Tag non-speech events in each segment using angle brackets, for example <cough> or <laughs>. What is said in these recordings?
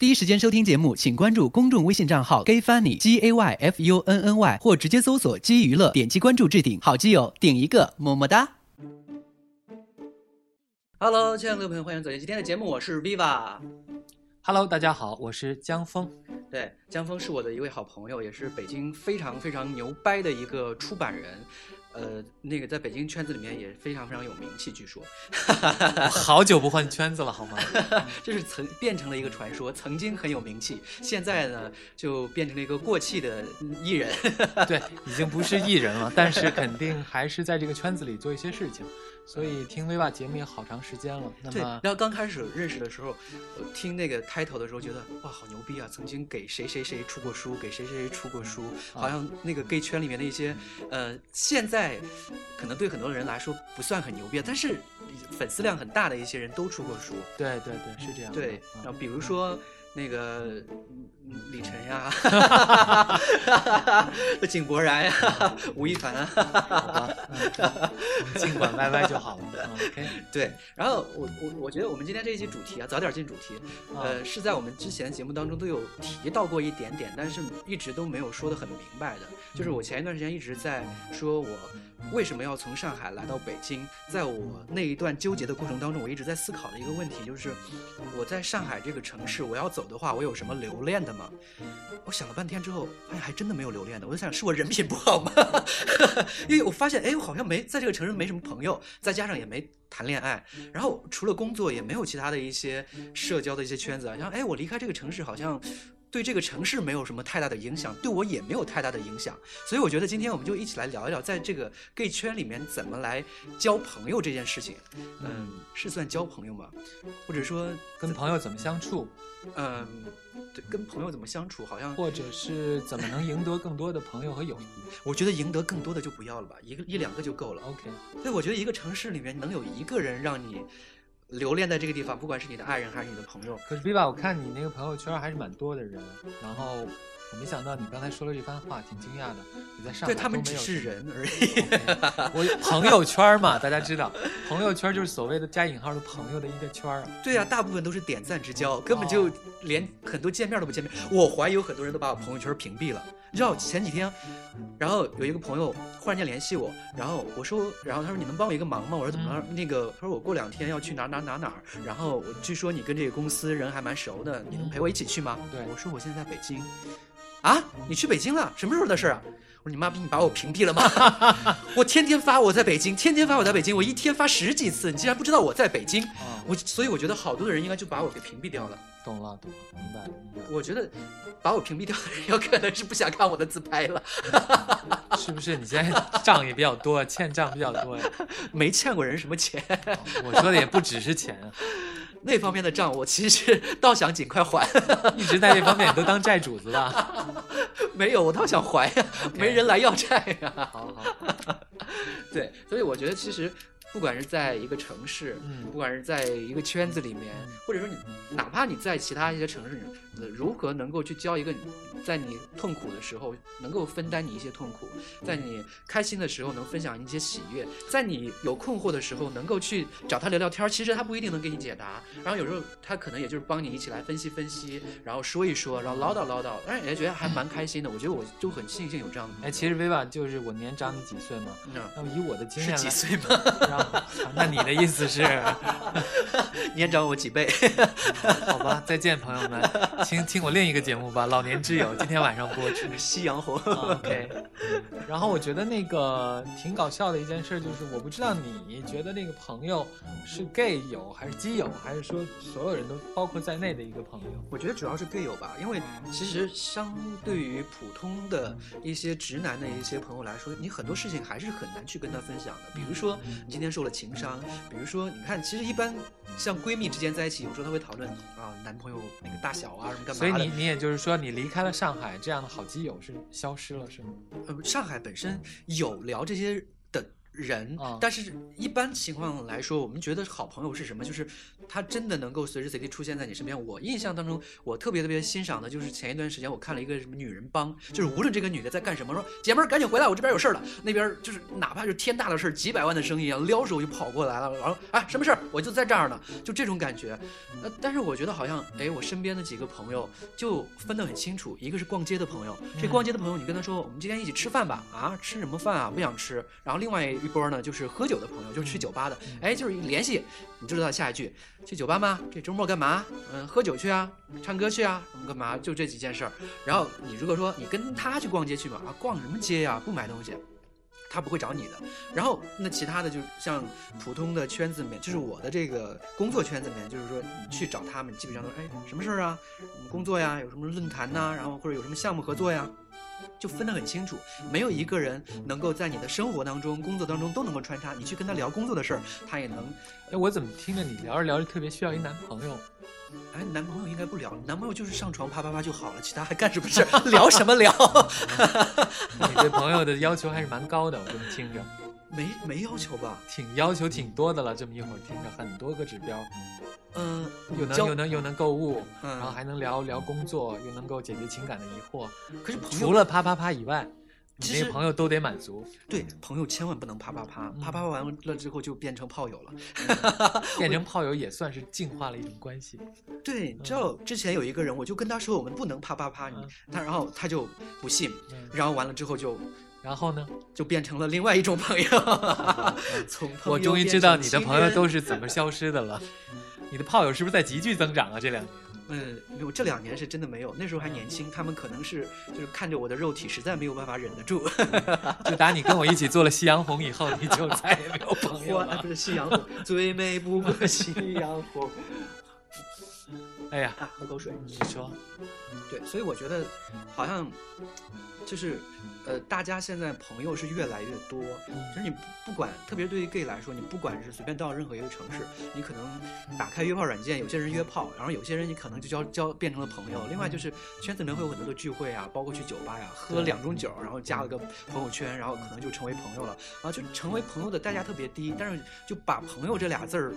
第一时间收听节目，请关注公众微信账号 Gay Funny G A Y F U N N Y，或直接搜索“基娱乐”，点击关注置顶。好基友顶一个，么么哒。Hello，亲爱的各位朋友，欢迎走进今天的节目，我是 Viva。Hello，大家好，我是江峰。对，江峰是我的一位好朋友，也是北京非常非常牛掰的一个出版人。呃，那个在北京圈子里面也非常非常有名气，据说。我好久不换圈子了，好吗？<laughs> 就是曾变成了一个传说，曾经很有名气，现在呢就变成了一个过气的艺人。<laughs> 对，已经不是艺人了，但是肯定还是在这个圈子里做一些事情。所以听 Viva 节目也好长时间了。那对，么然后刚开始认识的时候，我听那个开头的时候，觉得哇，好牛逼啊！曾经给谁谁谁出过书，给谁谁谁出过书，好像那个 gay 圈里面的一些，呃，现在可能对很多人来说不算很牛逼，但是粉丝量很大的一些人都出过书。对对对，是这样。对，嗯然后比如说那个李晨呀，<laughs> 井柏然呀，吴亦凡啊，尽管歪歪就好了。嗯 <laughs> OK，对，然后我我我觉得我们今天这一期主题啊，早点进主题，啊呃，是在我们之前节目当中都有提到过一点点，但是一直都没有说的很明白的。就是我前一段时间一直在说我为什么要从上海来到北京，在我那一段纠结的过程当中，我一直在思考的一个问题就是，我在上海这个城市，我要走的话，我有什么留恋的吗？我想了半天之后，发现还真的没有留恋的。我就想，是我人品不好吗？<laughs> 因为我发现，哎，我好像没在这个城市没什么朋友，再加上也没谈恋爱，然后除了工作也没有其他的一些社交的一些圈子啊。像，哎，我离开这个城市好像。对这个城市没有什么太大的影响，对我也没有太大的影响，所以我觉得今天我们就一起来聊一聊，在这个 gay 圈里面怎么来交朋友这件事情。嗯，是算交朋友吗？或者说，跟朋友怎么相处，嗯，对，跟朋友怎么相处，好像或者是怎么能赢得更多的朋友和友谊 <laughs> 我觉得赢得更多的就不要了吧，一个一两个就够了。？OK，所以我觉得一个城市里面能有一个人让你留恋在这个地方，不管是你的爱人还是你的朋友，可是 Viva，我看你那个朋友圈还是蛮多的人，然后我没想到你刚才说了这番话，挺惊讶的。你在上海对他们只是人而已。我朋友圈嘛，大家知道，朋友圈就是所谓的加引号的朋友的一个圈儿。对呀、大部分都是点赞之交，根本就连很多见面都不见面。我怀疑有很多人都把我朋友圈屏蔽了。你知道前几天，然后有一个朋友忽然间联系我，然后我说，然后他说你能帮我一个忙吗？我说怎么了？那个他说我过两天要去哪哪哪哪儿，然后我据说你跟这个公司人还蛮熟的，你能陪我一起去吗？对我说我现在在北京。啊，你去北京了？什么时候的事啊？我说你妈逼，你把我屏蔽了吗？<laughs> 我天天发我在北京，天天发我在北京，我一天发十几次，你竟然不知道我在北京？啊，我所以我觉得好多的人应该就把我给屏蔽掉了。懂了，懂了，明白了，明白了。我觉得把我屏蔽掉的人有可能是不想看我的自拍了，是不是你现在账也比较多，欠账比较多呀？<laughs> 没欠过人什么钱，我说的也不只是钱啊，<laughs> 那方面的账我其实倒想尽快还。<laughs> 一直在这方面你都当债主子了？没有，我倒想还呀，没人来要债呀。好好，对，所以我觉得其实不管是在一个城市，嗯。不管是在一个圈子里面，或者说你哪怕你在其他一些城市，呃，如何能够去教一个在你痛苦的时候能够分担你一些痛苦，在你开心的时候能分享一些喜悦，在你有困惑的时候能够去找他聊聊天儿，其实他不一定能给你解答，然后有时候他可能也就是帮你一起来分析分析，然后说一说，然后唠叨唠叨，让人家觉得还蛮开心的。我觉得我就很庆幸有这样的。哎，其实 Viva 就是我年长你几岁嘛，嗯那么以我的经验是，几岁吗？然后那你的意思是，<laughs> 年长我几倍？<laughs> 好吧，再见，朋友们，请听我另一个节目吧，《老年之友》，今天晚上播出。<laughs> 夕阳红。啊 OK，然后我觉得那个挺搞笑的一件事，就是我不知道你觉得那个朋友是 gay 友还是基友，还是说所有人都包括在内的一个朋友？我觉得主要是 gay 友吧，因为其实相对于普通的一些直男的一些朋友来说，你很多事情还是很难去跟他分享的。比如说你今天受了情伤，比如说你看，其实一般像闺蜜之间在一起，有时候她会讨论啊男朋友那个大小啊什么干嘛的。所以你你也就是说，你离开了上海，这样的好基友是消失了，是吗？呃，上海本身有聊这些的人，啊但是一般情况来说，我们觉得好朋友是什么？就是他真的能够随时随地出现在你身边。我印象当中，我特别特别欣赏的就是前一段时间我看了一个什么女人帮，就是无论这个女的在干什么，说姐们儿赶紧回来，我这边有事儿了。那边就是哪怕是天大的事儿，几百万的生意啊，撩手就跑过来了，然后啊什么事儿，我就在这儿呢，就这种感觉。呃，但是我觉得好像哎，我身边的几个朋友就分得很清楚，一个是逛街的朋友，这逛街的朋友你跟他说我们今天一起吃饭吧，啊吃什么饭啊？不想吃。然后另外一波呢就是喝酒的朋友，就是去酒吧的，哎就是一联系你就知道下一句去酒吧吗？这周末干嘛？嗯，喝酒去啊，唱歌去啊，干嘛？就这几件事儿。然后你如果说你跟他去逛街去嘛，啊逛什么街呀？不买东西。他不会找你的，然后那其他的就像普通的圈子里面，就是我的这个工作圈子里面，就是说你去找他们，基本上都是哎什么事儿啊，什么工作呀，有什么论坛呐、然后或者有什么项目合作呀，就分得很清楚，没有一个人能够在你的生活当中、工作当中都能够穿插。你去跟他聊工作的事儿，他也能。哎，我怎么听着你聊着聊着特别需要一男朋友？哎，男朋友应该不聊，男朋友就是上床啪啪啪就好了，其他还干什么事儿？<laughs> 聊什么聊？<laughs> 你对朋友的要求还是蛮高的，我这么听着，没没要求吧？挺要求挺多的了。这么一会儿听着很多个指标，嗯、又能又能又能购物，嗯然后还能聊聊工作，又能够解决情感的疑惑。可是朋友除了啪啪啪以外，你其实那个朋友都得满足。对朋友千万不能啪啪啪，嗯啪啪啪完了之后就变成炮友了。<laughs> 变成炮友也算是进化了一种关系。对，你知道之前有一个人，我就跟他说我们不能啪啪啪，你嗯他然后他就不信，嗯，然后完了之后就然后呢？就变成了另外一种朋友。<laughs> 我终于知道你的朋友都是怎么消失的了。<laughs> 你的炮友是不是在急剧增长啊？这两年？嗯，没有，这两年是真的没有，那时候还年轻，他们可能是就是看着我的肉体，实在没有办法忍得住。<laughs> 就打你跟我一起做了夕阳红以后，你就再也没有朋友了不。是夕阳红，最美不过夕阳红哎呀，啊！喝口水。你说，对，所以我觉得好像就是呃，大家现在朋友是越来越多。就是你不不管，特别对于 gay 来说，你不管是随便到任何一个城市，你可能打开约炮软件，有些人约炮，然后有些人你可能就交交变成了朋友。另外就是圈子里面会有很多的聚会啊，包括去酒吧呀，喝对两盅酒，然后加了个朋友圈，然后可能就成为朋友了。然后，就成为朋友的代价特别低，但是就把朋友这俩字儿，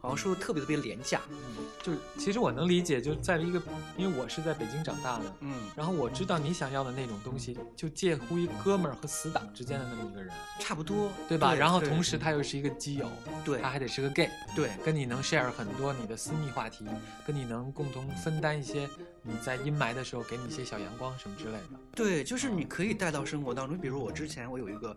好像说的特别特别廉价。嗯就是其实我能理解，就在一个，因为我是在北京长大的，嗯，然后我知道你想要的那种东西，就介乎于哥们儿和死党之间的那么一个人，差不多，对吧？然后同时他又是一个基友，对他还得是个 gay，对跟你能 share 很多你的私密话题，跟你能共同分担一些你在阴霾的时候给你一些小阳光什么之类的。对，就是你可以带到生活当中。比如我之前我有一个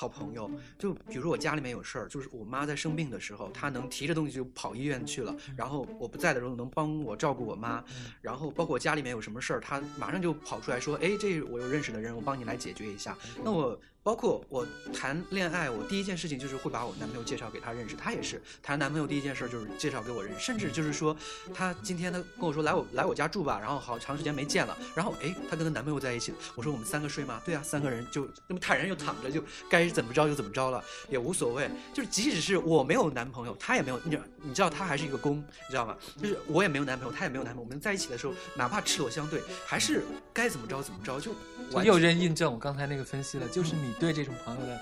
好朋友，就比如说我家里面有事儿，就是我妈在生病的时候，她能提着东西就跑医院去了，然后我不在的时候能帮我照顾我妈，然后包括我家里面有什么事儿，她马上就跑出来说，哎，这我有认识的人，我帮你来解决一下。那我包括我谈恋爱，我第一件事情就是会把我男朋友介绍给她认识，她也是谈男朋友第一件事就是介绍给我认识，甚至就是说，她今天她跟我说来我来我家住吧，然后好长时间没见了，然后哎，她跟她男朋友在一起，我说我们三个睡吗？对啊，三个人就那么坦然又躺着，就该怎么着就怎么着了，也无所谓。就是即使是我没有男朋友，她也没有，你知道你知道她还是一个公，你知道吗？就是我也没有男朋友，她也没有男朋友，我们在一起的时候，哪怕赤裸相对，还是该怎么着怎么着，就就又人印证我刚才那个分析了，就是你对这种朋友的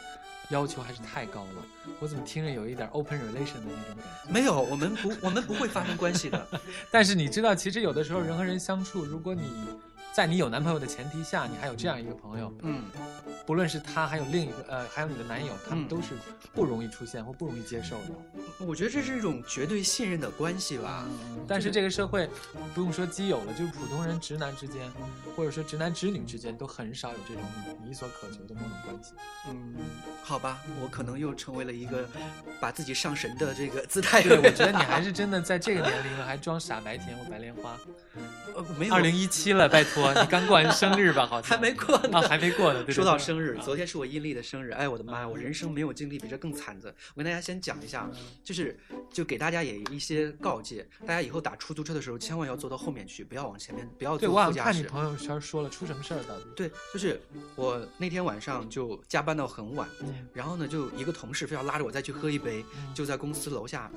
要求还是太高了。我怎么听着有一点 open relation 的那种感觉？没有，我们不我们不会发生关系的。<laughs> 但是你知道，其实有的时候人和人相处，如果你在你有男朋友的前提下，你还有这样一个朋友，嗯，不论是他，还有另一个呃，还有你的男友，他们嗯都是不容易出现或不容易接受的。我觉得这是一种绝对信任的关系吧。但是这个社会不用说基友了，就是普通人直男之间，或者说直男直女之间，都很少有这种你所渴求的某种关系。嗯，好吧，我可能又成为了一个把自己上神的这个姿态。对，我觉得你还是 <laughs> 真的在这个年龄了，还装傻白甜或白莲花。呃没有二零一七了，拜托，你刚过完生日吧？好像还没过呢，啊，还没过呢。对对说到生日，昨天是我阴历的生日，哎，我的妈呀，我人生没有经历比这更惨的。我跟大家先讲一下，就是就给大家也一些告诫，大家以后打出租车的时候千万要坐到后面去，不要往前面，不要对，坐副驾驶。对，我看你朋友圈说了，出什么事儿到底？对，就是我那天晚上就加班到很晚，嗯然后呢，就一个同事非要拉着我再去喝一杯，嗯就在公司楼下，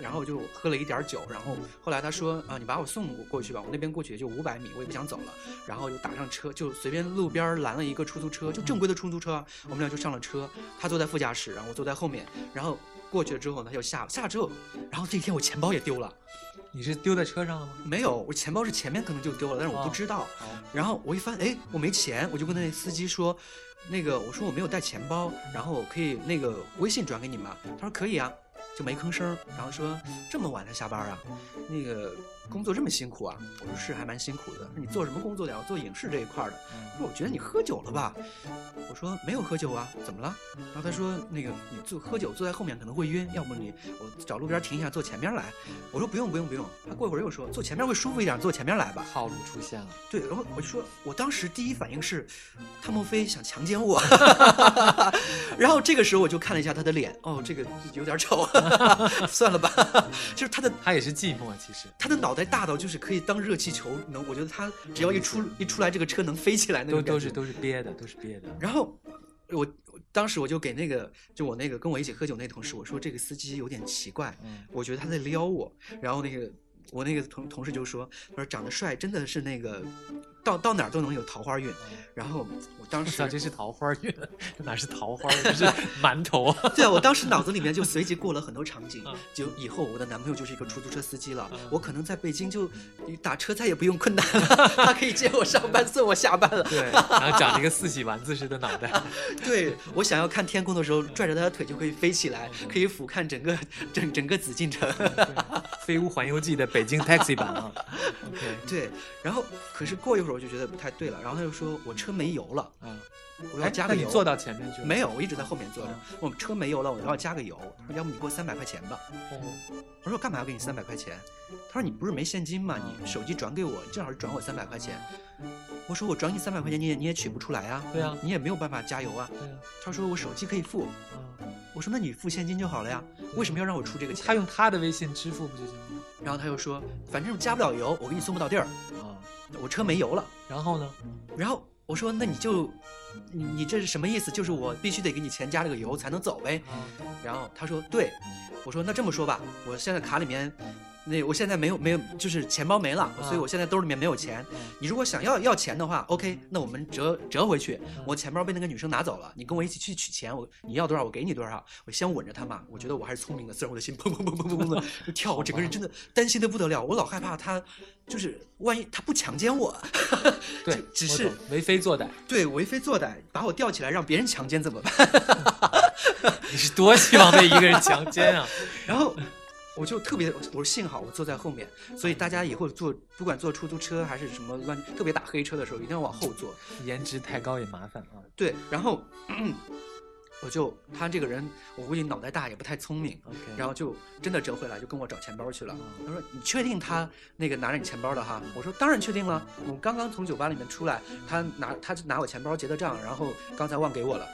然后我就喝了一点酒，然后后来他说啊，你把我送过去吧，我那边过去也就五百米，我也不想走了，然后就打上车，就随便路边拦了一个出租车，就正规的出租车，我们俩就上了车，他坐在副驾驶，然后我坐在后面，然后过去了之后呢，他就下了，下了之后，然后这一天我钱包也丢了，你是丢在车上了吗？没有，我钱包是前面可能就丢了，但是我不哦知道。哦，然后我一翻，哎，我没钱，我就跟那司机说，那个我说我没有带钱包，然后我可以那个微信转给你吗？他说可以啊，就没吭声儿。然后说这么晚才下班啊？那个工作这么辛苦啊？我说是，还蛮辛苦的。说你做什么工作的呀？我做影视这一块儿的。他说我觉得你喝酒了吧？我说没有喝酒啊，怎么了？然后他说那个你坐喝酒坐在后面可能会晕，要不你我找路边停一下坐前面来。我说不用不用不用。他过一会儿又说坐前面会舒服一点，坐前面来吧。套路出现了。对，然后我就说，我当时第一反应是，他莫非想强奸我？<laughs> 然后这个时候我就看了一下他的脸，哦，这个有点丑，<laughs> 算了吧。<laughs> 就是他的他也是寂寞，其实他的脑袋大到就是可以当热气球，能，我觉得他只要一出一出来，这个车能飞起来那种感觉都都是都是憋的，都是憋的。然后我我当时我就给那个就我那个跟我一起喝酒那同事我说这个司机有点奇怪，嗯，我觉得他在撩我。然后那个我那个同同事就说，他说长得帅真的是那个到到哪儿都能有桃花运。然后我当时这是桃花运，这哪是桃花，这是 <laughs> 馒头啊！对啊，我当时脑子里面就随即过了很多场景嗯，就以后我的男朋友就是一个出租车司机了嗯，我可能在北京就打车再也不用困难了，<laughs> 他可以接我上班送我下班了。对，然后长了一个四喜丸子似的脑袋。<laughs> 对我想要看天空的时候，拽着他的腿就可以飞起来，可以俯瞰整个整整个紫禁城。飞屋环游记》的北京 taxi 版啊。对，然后可是过一会儿我就觉得不太对了，然后他就说我车没油了，嗯，我要哎加个油。你坐到前面去了？没有，我一直在后面坐着嗯。我们车没油了，我要加个油。他说要不你给我三百块钱吧。哦。我说我干嘛要给你三百块钱？他说你不是没现金吗？你手机转给我，正好是转我三百块钱。我说我转你三百块钱，你也你也取不出来啊。对啊你也没有办法加油啊。对啊，他说我手机可以付。嗯，我说那你付现金就好了呀，为什么要让我出这个钱？他用他的微信支付不就行了吗？然后他又说，反正加不了油，我给你送不到地儿，啊，我车没油了。然后呢？然后我说那你就，你你这是什么意思？就是我必须得给你钱加这个油才能走呗。啊，然后他说对，我说那这么说吧，我现在卡里面，那我现在没有没有，就是钱包没了，所以我现在兜里面没有钱。嗯你如果想要要钱的话，OK，那我们折折回去。嗯我钱包被那个女生拿走了，你跟我一起去取钱，我你要多少我给你多少。我先吻着她嘛，我觉得我还是聪明的，虽然我的心砰砰砰砰砰砰的 <laughs> 就跳，我整个人真的担心的不得了，我老害怕她就是万一她不强奸我，对，<laughs> 只是为非作歹。对为非作歹，把我吊起来让别人强奸怎么办？<laughs> 你是多希望被一个人强奸啊？然后我就特别，我说幸好我坐在后面，所以大家以后坐不管坐出租车还是什么乱特别打黑车的时候，一定要往后坐。颜值太高也麻烦啊。对，然后、我就他这个人，我估计脑袋大也不太聪明，OK，然后就真的折回来，就跟我找钱包去了嗯。他说：“你确定他那个拿着你钱包的哈？”我说：“当然确定了，我刚刚从酒吧里面出来，他拿他就拿我钱包结的账，然后刚才忘给我了。”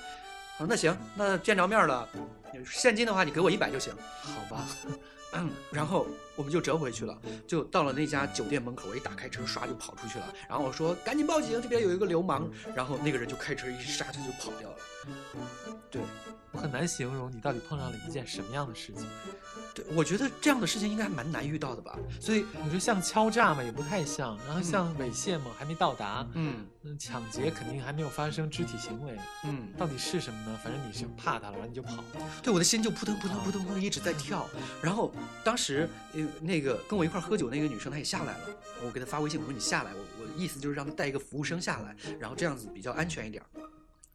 我说：“那行，那见着面了，现金的话你给我一百就行。”好吧，嗯，然后我们就折回去了，就到了那家酒店门口，我一打开车，唰就跑出去了。然后我说赶紧报警，这边有一个流氓。然后那个人就开车一刹车就跑掉了。对，我很难形容你到底碰上了一件什么样的事情。对，我觉得这样的事情应该还蛮难遇到的吧。所以，你说像敲诈嘛，也不太像；然后像猥亵嘛，还没到达。嗯嗯，抢劫肯定还没有发生肢体行为，嗯，到底是什么呢？反正你是怕他了，然后你就跑了。对，我的心就扑腾扑腾扑腾扑腾一直在跳。然后当时呃那个跟我一块喝酒那个女生她也下来了，我给她发微信我说你下来，我我意思就是让她带一个服务生下来，然后这样子比较安全一点儿。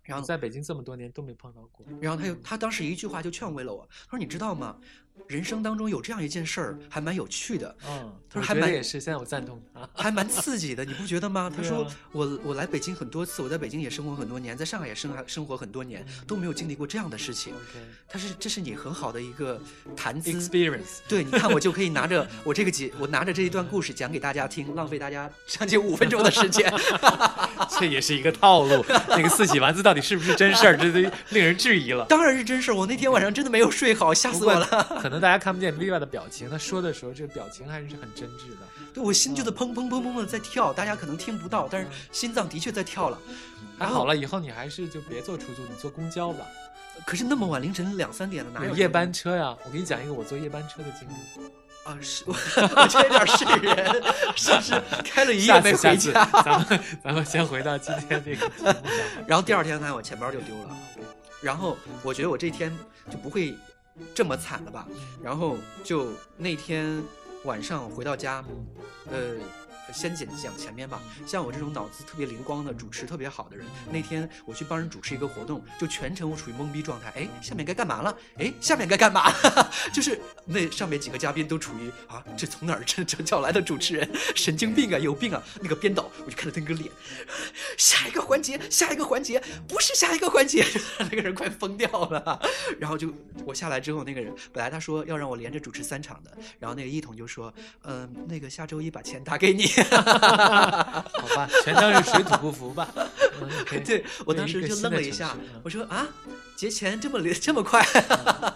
然后在北京这么多年都没碰到过。然后她又她当时一句话就劝慰了我，她说你知道吗？人生当中有这样一件事儿还蛮有趣的，嗯，他说还蛮也是，现在我赞同他。<laughs> 还蛮刺激的，你不觉得吗？<laughs> 他说我我来北京很多次，我在北京也生活很多年，在上海也生生活很多年，都没有经历过这样的事情。他是这是你很好的一个谈资。experience，对，你看我就可以拿着 <laughs> 我这个节，我拿着这一段故事讲给大家听，浪费大家将近五分钟的时间。这也是一个套路。那个四喜丸子到底是不是真事儿，这都令人质疑了。当然是真事儿，我那天晚上真的没有睡好，吓死我了。可能大家看不见 Viva 的表情，他说的时候，这个表情还是很真挚的。对我心就在砰砰砰砰的在跳，大家可能听不到，但是心脏的确在跳了。还好了，以后你还是就别坐出租，你坐公交吧。可是那么晚凌晨两三点了，哪有有夜班车呀？我给你讲一个我坐夜班车的经历。啊，是 <laughs> 我我这有点是人，是不是 <laughs> 开了一夜下没次下次，回家？咱们咱们先回到今天这个。<laughs> 然后第二天呢，我钱包就丢了。然后我觉得我这一天就不会这么惨了吧？然后就那天晚上回到家，呃。先讲讲前面吧，像我这种脑子特别灵光的、主持特别好的人，那天我去帮人主持一个活动，就全程我处于懵逼状态。哎，下面该干嘛了？哎，下面该干嘛？<laughs> 就是那上面几个嘉宾都处于啊，这从哪儿这这叫来的主持人？神经病啊，有病啊！那个编导，我就看着那个脸，<laughs> 下一个环节，下一个环节，不是下一个环节，<laughs> 那个人快疯掉了。然后就我下来之后，那个人本来他说要让我连着主持三场的，然后那个一统就说，嗯、那个下周一把钱打给你。好吧，全当是水土不服吧。<laughs> 对我当时就愣了一下我说啊，结钱这么这么快，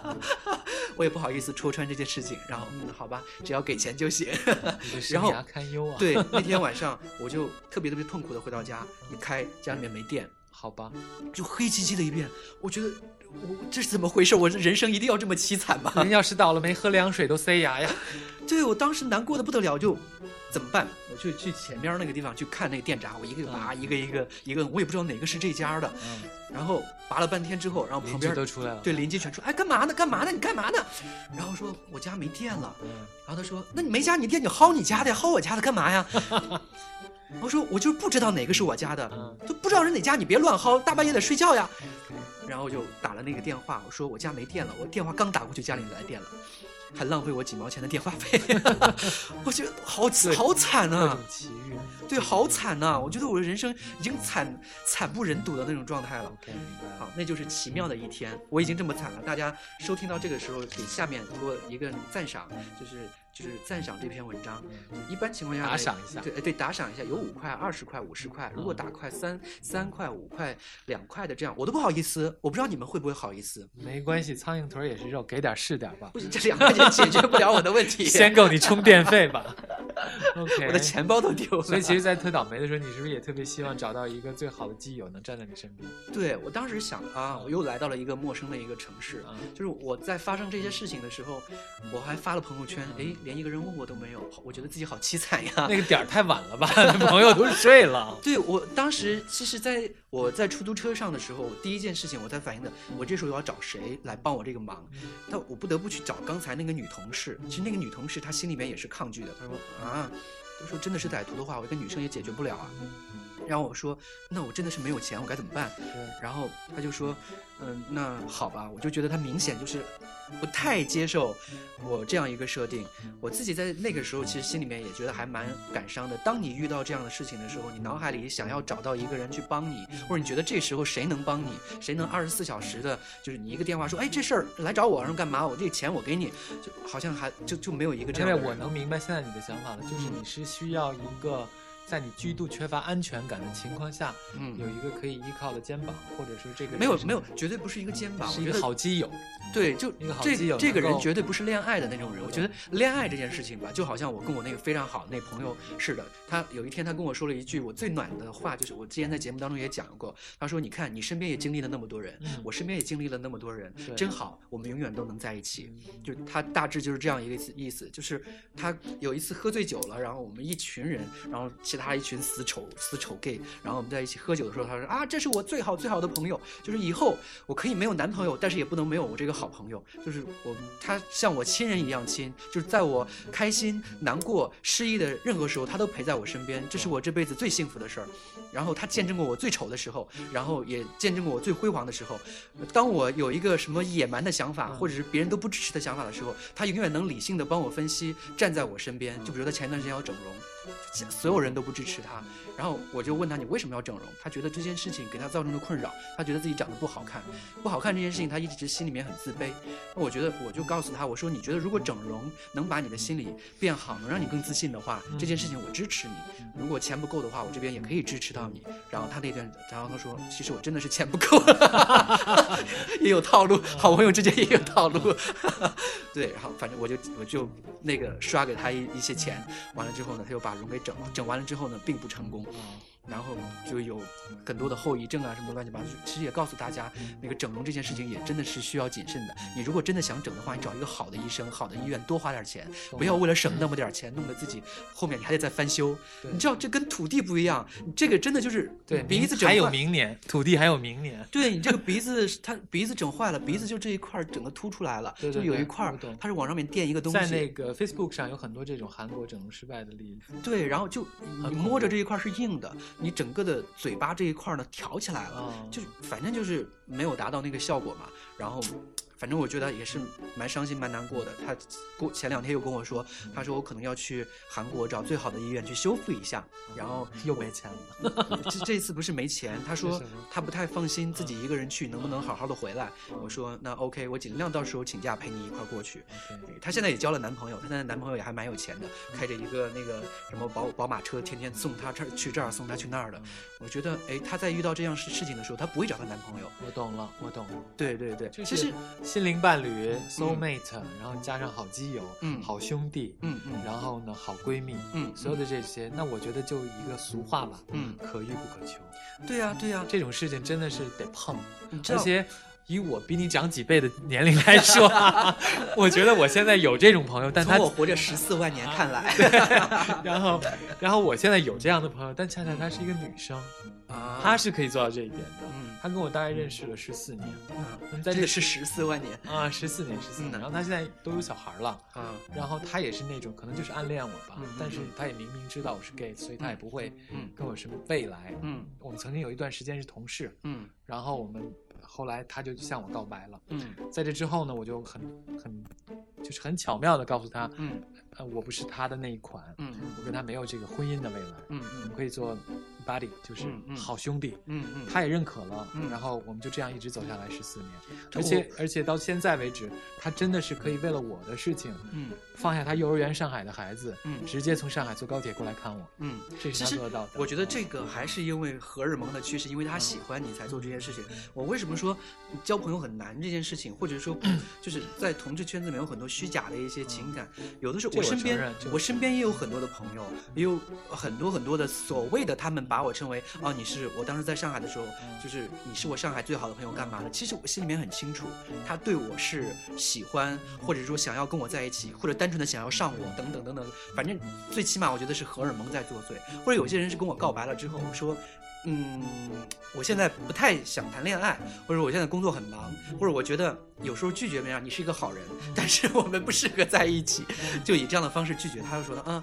<laughs> 我也不好意思戳穿这件事情。然后嗯，好吧，只要给钱就行。<laughs> 然后堪忧啊。，对，那天晚上我就特别特别痛苦的回到家，一开家里面没电，好吧，就黑漆漆的一片。我觉得我这是怎么回事？我人生一定要这么凄惨吗？人要是倒了霉，喝凉水都塞牙呀。对我当时难过的不得了，就怎么办？我就去前边那个地方去看那个电闸，我一个个拔，一个一个一个，我也不知道哪个是这家的。嗯，然后拔了半天之后，然后旁边都出来了。对邻居全说：“哎，干嘛呢？干嘛呢？你干嘛呢？”然后说：“我家没电了。嗯，”然后他说：“那你没家你电，你薅你家的呀，薅我家的干嘛呀？” <laughs> 我说：“我就是不知道哪个是我家的，嗯就不知道是哪家，你别乱薅，大半夜的睡觉呀。”然后就打了那个电话，我说：“我家没电了。”我电话刚打过去，家里来电了。还浪费我几毛钱的电话费，<laughs> 我觉得好对好惨啊！奇遇。对，好惨呐、我觉得我的人生已经惨惨不忍睹的那种状态了。好，那就是奇妙的一天。我已经这么惨了，大家收听到这个时候，给下面给我一个赞赏，就是就是赞赏这篇文章。一般情况下打赏一下对哎对，打赏一下，有五块、二十块、五十块。如果打块三三块、五块、两块的这样，我都不好意思。我不知道你们会不会好意思？没关系，苍蝇腿也是肉，给点是点吧不，行，这两块钱解决不了我的问题，<laughs> 先够你充电费吧。<laughs> OK，我的钱包都丢了。所以其实，在特倒霉的时候，你是不是也特别希望找到一个最好的基友，能站在你身边？对我当时想啊，我又来到了一个陌生的一个城市，啊，就是我在发生这些事情的时候，我还发了朋友圈，哎，连一个人问我都没有，我觉得自己好凄惨呀。那个点儿太晚了吧？<laughs> 朋友都睡了。对我当时，其实在我在出租车上的时候，第一件事情我在反应的，我这时候要找谁来帮我这个忙？但我不得不去找刚才那个女同事。其实那个女同事她心里面也是抗拒的，她说啊，都说真的是歹徒的话，我一个女生也解决不了啊。然后我说，那我真的是没有钱，我该怎么办？然后他就说，嗯，那好吧，我就觉得他明显就是不太接受我这样一个设定。我自己在那个时候其实心里面也觉得还蛮感伤的。当你遇到这样的事情的时候，你脑海里想要找到一个人去帮你，或者你觉得这时候谁能帮你，谁能二十四小时的，就是你一个电话说，哎，这事儿来找我，然后干嘛？我这钱我给你，就好像还就就没有一个这因为样的人。我能明白现在你的想法了，就是嗯你是需要一个在你极度缺乏安全感的情况下，嗯有一个可以依靠的肩膀，或者说这个人没有没有，绝对不是一个肩膀，是一个好基友。对，就一个好这基友这个人绝对不是恋爱的那种人。我觉得恋爱这件事情吧，就好像我跟我那个非常好的那朋友似的。他有一天他跟我说了一句我最暖的话，就是我之前在节目当中也讲过。他说：“你看，你身边也经历了那么多人，嗯我身边也经历了那么多人，对真好，我们永远都能在一起。”就他大致就是这样一个意思，就是他有一次喝醉酒了，然后我们一群人，然后其他一群死丑死丑 gay，然后我们在一起喝酒的时候，他说啊，这是我最好最好的朋友，就是以后我可以没有男朋友，但是也不能没有我这个好朋友，就是我他像我亲人一样亲，就是在我开心、难过、失意的任何时候，他都陪在我身边，这是我这辈子最幸福的事儿。然后他见证过我最丑的时候，然后也见证过我最辉煌的时候。当我有一个什么野蛮的想法，或者是别人都不支持的想法的时候，他永远能理性的帮我分析，站在我身边。就比如他前段时间要整容，所有人都不支持他，然后我就问他你为什么要整容？他觉得这件事情给他造成的困扰，他觉得自己长得不好看，不好看这件事情他一直心里面很自卑。那我觉得我就告诉他，我说你觉得如果整容能把你的心理变好，能让你更自信的话，这件事情我支持你。如果钱不够的话，我这边也可以支持到你。然后他那段，然后他说，其实我真的是钱不够，<laughs> 也有套路，好朋友之间也有套路。<laughs> 对，然后反正我就我就那个刷给他一一些钱，完了之后呢，他又把容给整，整完了之后呢，并不成功。啊然后就有很多的后遗症啊，什么乱七八糟。其实也告诉大家，那个整容这件事情也真的是需要谨慎的。你如果真的想整的话，你找一个好的医生、好的医院，多花点钱，不要为了省那么点钱，弄得自己后面你还得再翻修。你知道这跟土地不一样，这个真的就是对，鼻子整还有明年，土地还有明年。对你这个鼻子，它鼻子整坏了，鼻子就这一块整个凸出来了，就有一块它是往上面垫一个东西，在那个 Facebook 上有很多这种韩国整容失败的例子。对，然后就你摸着这一块是硬的，你整个的嘴巴这一块儿呢挑起来了，啊就反正就是没有达到那个效果嘛。然后，反正我觉得也是蛮伤心蛮难过的。他过前两天又跟我说，他说我可能要去韩国找最好的医院去修复一下，然后又没钱了。这这次不是没钱，他说是什么他不太放心自己一个人去能不能好好的回来。我说那 OK，我尽量到时候请假陪你一块儿过去。对她现在也交了男朋友，她现在男朋友也还蛮有钱的，开着一个那个什么宝宝马车，天天送她这儿去这儿，送她去那儿的。我觉得，哎，她在遇到这样事事情的时候，她不会找她男朋友。我懂了，我懂了。对对对，其实是，心灵伴侣 soul mate，、然后加上好基友，嗯。好兄弟，嗯嗯。然后呢好闺蜜，嗯。所有的这些，那我觉得就一个俗话吧，嗯，可遇不可求。对呀、对呀、这种事情真的是得碰，你知道，而且以我比你长几倍的年龄来说，<laughs> 我觉得我现在有这种朋友，但他从我活着十四万年看来，然后然后我现在有这样的朋友，但恰恰她是一个女生，啊她是可以做到这一点的。嗯她跟我大概认识了十四年，嗯，在这是十四万年啊十四年十四年，嗯然后她现在都有小孩了。啊，然后她也是那种可能就是暗恋我吧，嗯但是她也明明知道我是 gay，所以她也不会嗯跟我什么未来。嗯我们曾经有一段时间是同事，嗯然后我们后来他就向我告白了。嗯在这之后呢，我就很很就是很巧妙的告诉他，嗯呃，我不是他的那一款，嗯我跟他没有这个婚姻的未来，嗯我们可以做 buddy，就是嗯嗯好兄弟。嗯嗯，他也认可了，嗯然后我们就这样一直走下来十四年，而且而且到现在为止，他真的是可以为了我的事情，嗯放下他幼儿园上海的孩子，嗯直接从上海坐高铁过来看我，嗯。这是他做得到的。我觉得这个还是因为荷尔蒙的驱使，因为他喜欢你才做这件事情。我为什么说交朋友很难这件事情，或者说 <clears throat> 就是在同志圈子里面有很多虚假的一些情感，有的时候我我身边我我身边也有很多的朋友，也有很多很多的所谓的他们把我称为哦你是我当时在上海的时候，就是你是我上海最好的朋友干嘛的？其实我心里面很清楚，他对我是喜欢，或者说想要跟我在一起，或者单纯的想要上我等等等等，反正最起码我觉得是荷尔蒙在作祟，或者有些人是跟我告白了之后说。嗯，我现在不太想谈恋爱，或者我现在工作很忙，或者我觉得有时候拒绝别人，你是一个好人，但是我们不适合在一起，就以这样的方式拒绝。他就说呢，嗯，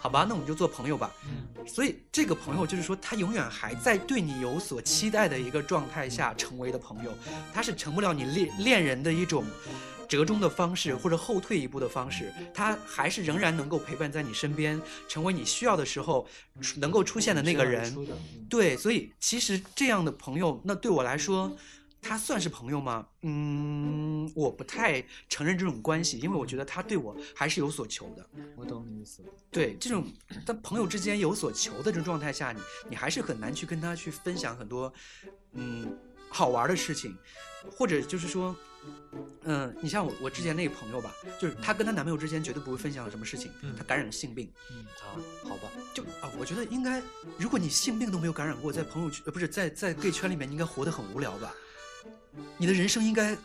好吧，那我们就做朋友吧。嗯所以这个朋友就是说，他永远还在对你有所期待的一个状态下成为的朋友，他是成不了你恋恋人的一种折中的方式，或者后退一步的方式，他还是仍然能够陪伴在你身边，成为你需要的时候能够出现的那个人。对，所以其实这样的朋友，那对我来说，他算是朋友吗？嗯，我不太承认这种关系，因为我觉得他对我还是有所求的。我懂你意思。对这种在朋友之间有所求的这种状态下，你你还是很难去跟他去分享很多嗯好玩的事情，或者就是说。嗯，你像我，我之前那个朋友吧，就是她跟她男朋友之间绝对不会分享什么事情，嗯她感染了性病，嗯啊，好吧，就啊，我觉得应该，如果你性病都没有感染过，在朋友圈呃不是在在 gay 圈里面，你应该活得很无聊吧？你的人生应该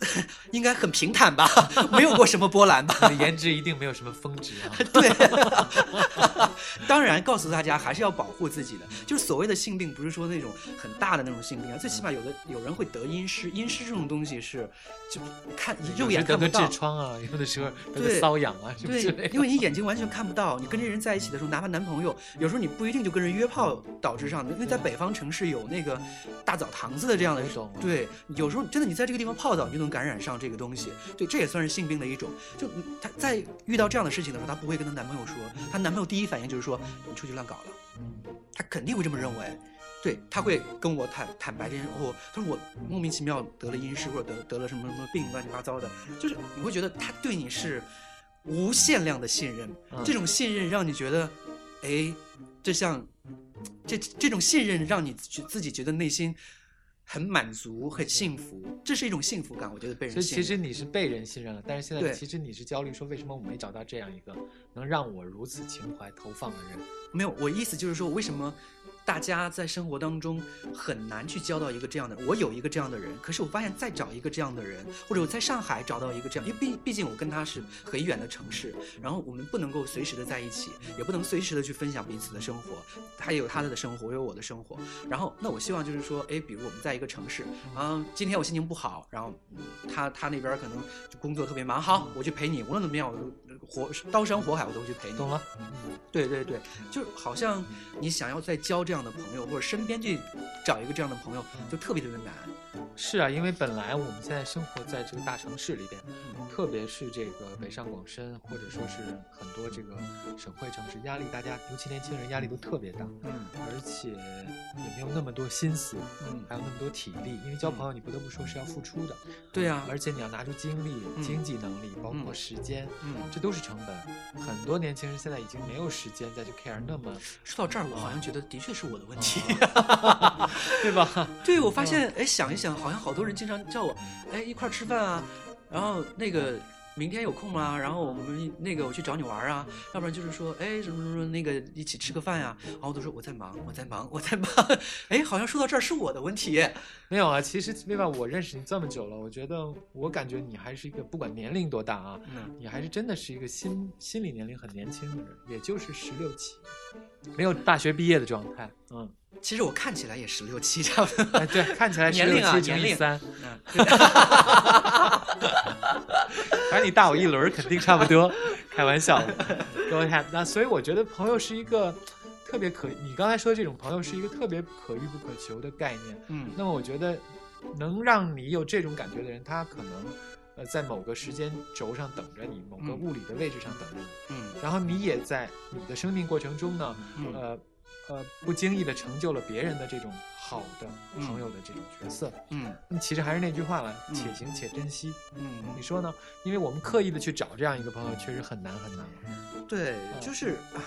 <laughs> 应该很平坦吧？<laughs> 没有过什么波澜吧？<laughs> 你的颜值一定没有什么峰值啊。对，当然告诉大家还是要保护自己的。就是所谓的性病，不是说那种很大的那种性病啊，最起码有的有人会得阴湿，阴湿这种东西是就看肉眼看不到痔。疮啊，有的时候得个对瘙痒啊，对，因为你眼睛完全看不到，你跟这人在一起的时候，哪怕男朋友，有时候你不一定就跟人约炮导致上的，因为在北方城市有那个大澡堂子的这样的对，有时候真的你在这个地方泡澡，你就能感染上这个东西，对，这也算是性病的一种。就嗯她在遇到这样的事情的时候，她不会跟她男朋友说，她男朋友第一反应就是说你出去乱搞了，嗯她肯定会这么认为。对，他会跟我坦坦白这件事。我、他说我莫名其妙得了阴湿，或者得得了什么什么病，乱七八糟的，就是你会觉得他对你是无限量的信任，嗯这种信任让你觉得，哎，这像这这种信任让你觉自己觉得内心很满足、很幸福，这是一种幸福感。我觉得被人所以信任。其实你是被人信任了，但是现在其实你是焦虑，说为什么我没找到这样一个能让我如此情怀投放的人？没有，我意思就是说，为什么大家在生活当中很难去交到一个这样的。我有一个这样的人，可是我发现再找一个这样的人，或者我在上海找到一个这样，因为毕毕竟我跟他是很远的城市，然后我们不能够随时的在一起，也不能随时的去分享彼此的生活。他也有他的生活，我有我的生活。然后那我希望就是说，哎，比如我们在一个城市，啊，今天我心情不好，然后他他那边可能就工作特别忙，好，我去陪你，无论怎么样，我都火刀山火海我都去陪你。懂了，对对对，就好像你想要再交这样的朋友，或者身边去找一个这样的朋友，就特别特别难。是啊，因为本来我们现在生活在这个大城市里边，特别是这个北上广深，或者说是很多这个省会城市，压力大家尤其年轻人压力都特别大，嗯而且也没有那么多心思，嗯，还有那么多体力，因为交朋友你不得不说是要付出的，对呀、而且你要拿出精力、嗯经济能力，包括嗯时间，嗯，这都是成本。很多年轻人现在已经没有时间再去 care 那么，说到这儿，我好像觉得的确是我的问题。<laughs> 对吧？对，我发现，哎，想一想，好像好多人经常叫我，哎，一块儿吃饭啊，然后那个明天有空吗？然后我们那个我去找你玩啊，要不然就是说，哎，什么什么那个一起吃个饭呀、然后我都说我在忙，我在忙，我在忙。<laughs> 哎，好像说到这儿是我的问题。没有啊，其实另外？我认识你这么久了，我觉得我感觉你还是一个不管年龄多大啊，嗯，你还是真的是一个心心理年龄很年轻的人，也就是十六七，没有大学毕业的状态。嗯，其实我看起来也十六七，差不多。哎，对，看起来十年龄啊六七乘年龄以三，嗯，反正你大我一轮，肯定差不多。<laughs> 开玩笑的，Go ahead。那所以我觉得朋友是一个特别可，你刚才说这种朋友是一个特别可遇不可求的概念。嗯那么我觉得，能让你有这种感觉的人，他可能呃在某个时间轴上等着你，某个嗯物理的位置上等着你，嗯然后你也在你的生命过程中呢，嗯呃呃不经意的成就了别人的这种好的朋友的这种角色。嗯那其实还是那句话了，嗯且行且珍惜。嗯你说呢？因为我们刻意的去找这样一个朋友，确实很难很难了。对，就是啊，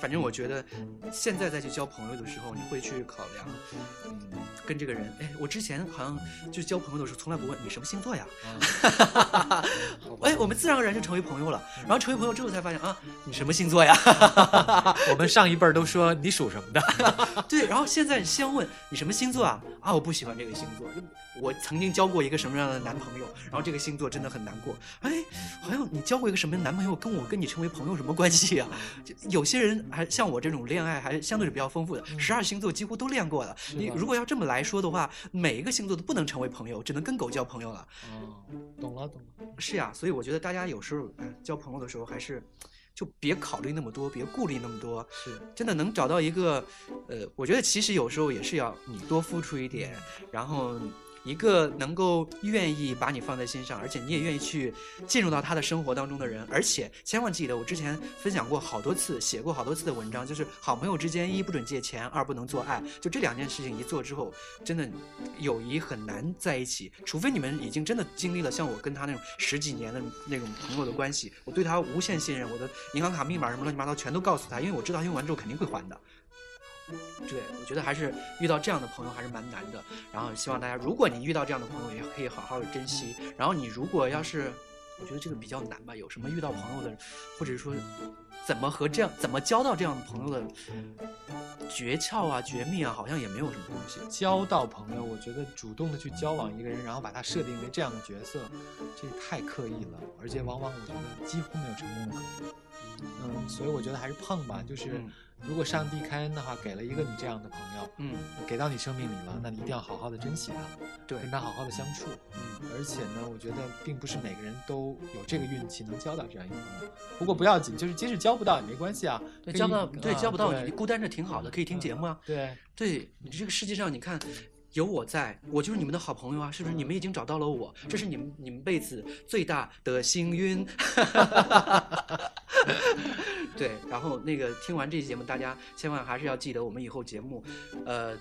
反正我觉得现在再去交朋友的时候，你会去考量，嗯，跟这个人，哎，我之前好像就交朋友的时候，从来不问你什么星座呀，啊哎，我们自然而然就成为朋友了。然后成为朋友之后才发现啊，你什么星座呀？我们上一辈儿都说你属什么的，<laughs> 对，然后现在先问你什么星座啊？啊，我不喜欢这个星座。我曾经交过一个什么样的男朋友，然后这个星座真的很难过。哎，好像你交过一个什么样的男朋友，跟我跟你成为朋友什么关系啊？就有些人还像我这种恋爱还相对是比较丰富的，十二星座几乎都恋过了。你如果要这么来说的话，每一个星座都不能成为朋友，只能跟狗交朋友了。哦，懂了懂了。是呀，所以我觉得大家有时候哎交朋友的时候还是。就别考虑那么多，别顾虑那么多，是，真的能找到一个，呃，我觉得其实有时候也是要你多付出一点，然后一个能够愿意把你放在心上，而且你也愿意去进入到他的生活当中的人，而且千万记得，我之前分享过好多次，写过好多次的文章，就是好朋友之间一不准借钱，二不能做爱，就这两件事情一做之后，真的友谊很难在一起，除非你们已经真的经历了像我跟他那种十几年的那种朋友的关系，我对他无限信任，我的银行卡密码什么乱七八糟全都告诉他，因为我知道用完之后肯定会还的。对，我觉得还是遇到这样的朋友还是蛮难的。然后希望大家，如果你遇到这样的朋友，也可以好好的珍惜。然后你如果要是，我觉得这个比较难吧，有什么遇到朋友的，或者说怎么和这样怎么交到这样的朋友的诀窍啊、绝密啊，好像也没有什么东西。交到朋友，我觉得主动的去交往一个人，然后把他设定为这样的角色，这太刻意了，而且往往我觉得几乎没有成功的可能。嗯，所以我觉得还是碰吧，就是嗯如果上帝开恩的话，给了一个你这样的朋友，嗯，给到你生命里了，那你一定要好好的珍惜他，对跟他好好的相处。嗯而且呢，我觉得并不是每个人都有这个运气能交到这样一个朋友。不过不要紧，就是即使交不到也没关系啊，对，交不到，对，啊交不到，你孤单着挺好的，可以听节目啊。对，对你这个世界上，你看，有我在，我就是你们的好朋友啊，是不是？你们已经找到了我，这是你们你们辈子最大的幸运。<laughs> 对，然后那个听完这期节目，大家千万还是要记得，我们以后节目，呃，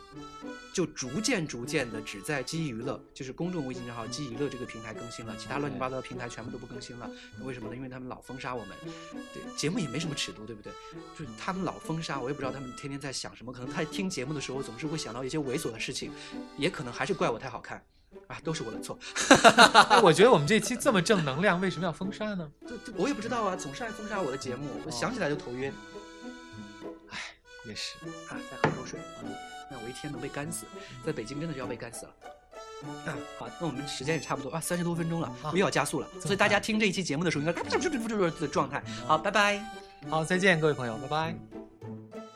就逐渐逐渐的只在基娱乐，就是公众微信账号基娱乐这个平台更新了，其他乱七八糟的平台全部都不更新了。为什么呢？因为他们老封杀我们，对节目也没什么尺度，对不对？就是他们老封杀，我也不知道他们天天在想什么。可能他听节目的时候总是会想到一些猥琐的事情，也可能还是怪我太好看，啊，都是我的错。哎，我觉得我们这期这么正能量，为什么要封杀呢？这这我也不知道啊，总是爱封杀我的节目，我想起来就头晕。也是。啊，再喝口水。嗯，那我一天能被干死，在北京真的是要被干死了。啊，好，那我们时间也差不多啊，三十多分钟了，又要加速了，所以大家听这一期节目的时候应该的状态。好，拜拜。好，再见，各位朋友，拜拜。